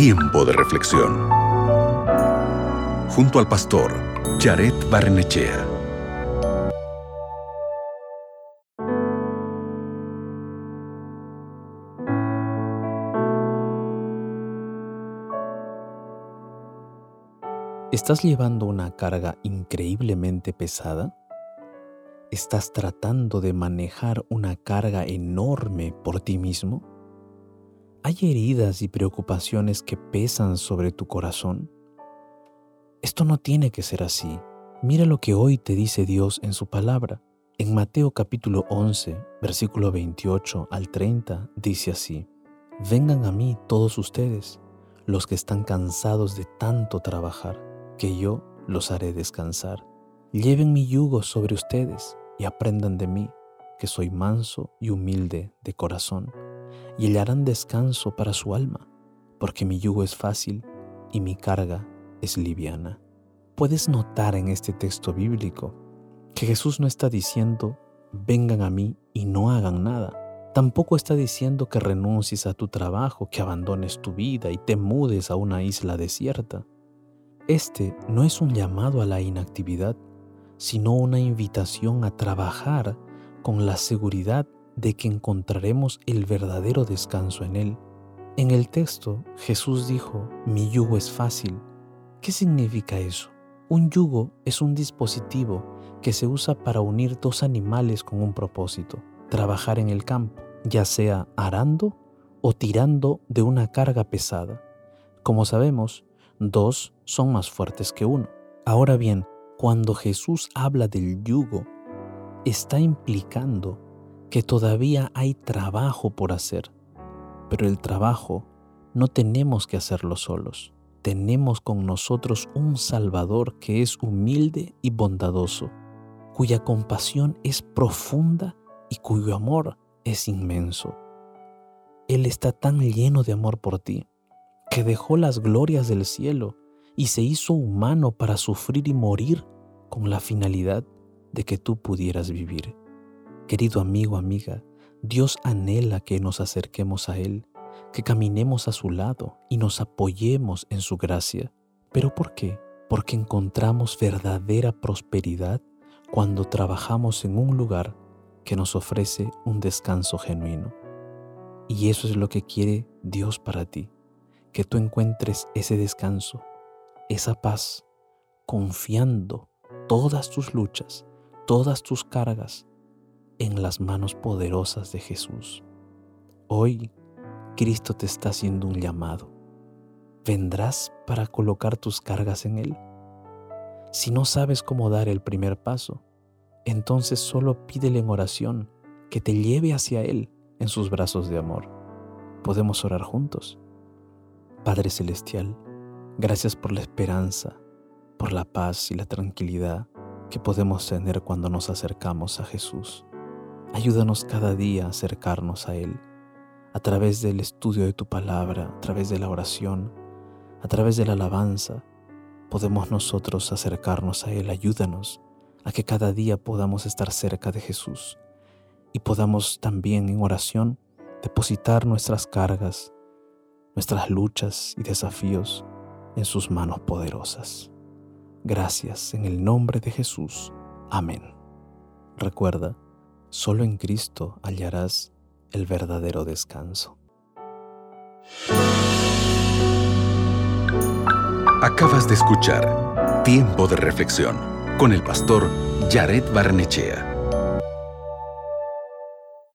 Tiempo de reflexión. Junto al pastor Jared Barnechea. ¿Estás llevando una carga increíblemente pesada? ¿Estás tratando de manejar una carga enorme por ti mismo? ¿Hay heridas y preocupaciones que pesan sobre tu corazón? Esto no tiene que ser así. Mira lo que hoy te dice Dios en su palabra. En Mateo capítulo 11, versículo 28 al 30, dice así, Vengan a mí todos ustedes, los que están cansados de tanto trabajar, que yo los haré descansar. Lleven mi yugo sobre ustedes y aprendan de mí, que soy manso y humilde de corazón, y hallarán descanso para su alma, porque mi yugo es fácil y mi carga es liviana. Puedes notar en este texto bíblico que Jesús no está diciendo, vengan a mí y no hagan nada. Tampoco está diciendo que renuncies a tu trabajo, que abandones tu vida y te mudes a una isla desierta. Este no es un llamado a la inactividad, sino una invitación a trabajar con la seguridad de que encontraremos el verdadero descanso en Él. En el texto, Jesús dijo, mi yugo es fácil. ¿Qué significa eso? Un yugo es un dispositivo que se usa para unir dos animales con un propósito, trabajar en el campo, ya sea arando o tirando de una carga pesada. Como sabemos, dos son más fuertes que uno. Ahora bien, cuando Jesús habla del yugo, está implicando que todavía hay trabajo por hacer, pero el trabajo no tenemos que hacerlo solos. Tenemos con nosotros un Salvador que es humilde y bondadoso, cuya compasión es profunda y cuyo amor es inmenso. Él está tan lleno de amor por ti que dejó las glorias del cielo y se hizo humano para sufrir y morir con la finalidad de que tú pudieras vivir. Querido amigo, amiga, Dios anhela que nos acerquemos a Él, que caminemos a su lado y nos apoyemos en su gracia. ¿Pero por qué? Porque encontramos verdadera prosperidad cuando trabajamos en un lugar que nos ofrece un descanso genuino. Y eso es lo que quiere Dios para ti que tú encuentres ese descanso, esa paz, confiando todas tus luchas, todas tus cargas en las manos poderosas de Jesús. Hoy Cristo te está haciendo un llamado. ¿Vendrás para colocar tus cargas en Él? Si no sabes cómo dar el primer paso, entonces solo pídele en oración que te lleve hacia Él en sus brazos de amor. Podemos orar juntos. Padre Celestial, gracias por la esperanza, por la paz y la tranquilidad que podemos tener cuando nos acercamos a Jesús. Ayúdanos cada día a acercarnos a Él, a través del estudio de tu palabra, a través de la oración, a través de la alabanza. Podemos nosotros acercarnos a Él. Ayúdanos a que cada día podamos estar cerca de Jesús y podamos también en oración depositar nuestras cargas, nuestras luchas y desafíos en sus manos poderosas. Gracias en el nombre de Jesús. Amén. Recuerda, solo en Cristo hallarás el verdadero descanso. Acabas de escuchar Tiempo de Reflexión con el pastor Jared Barnechea.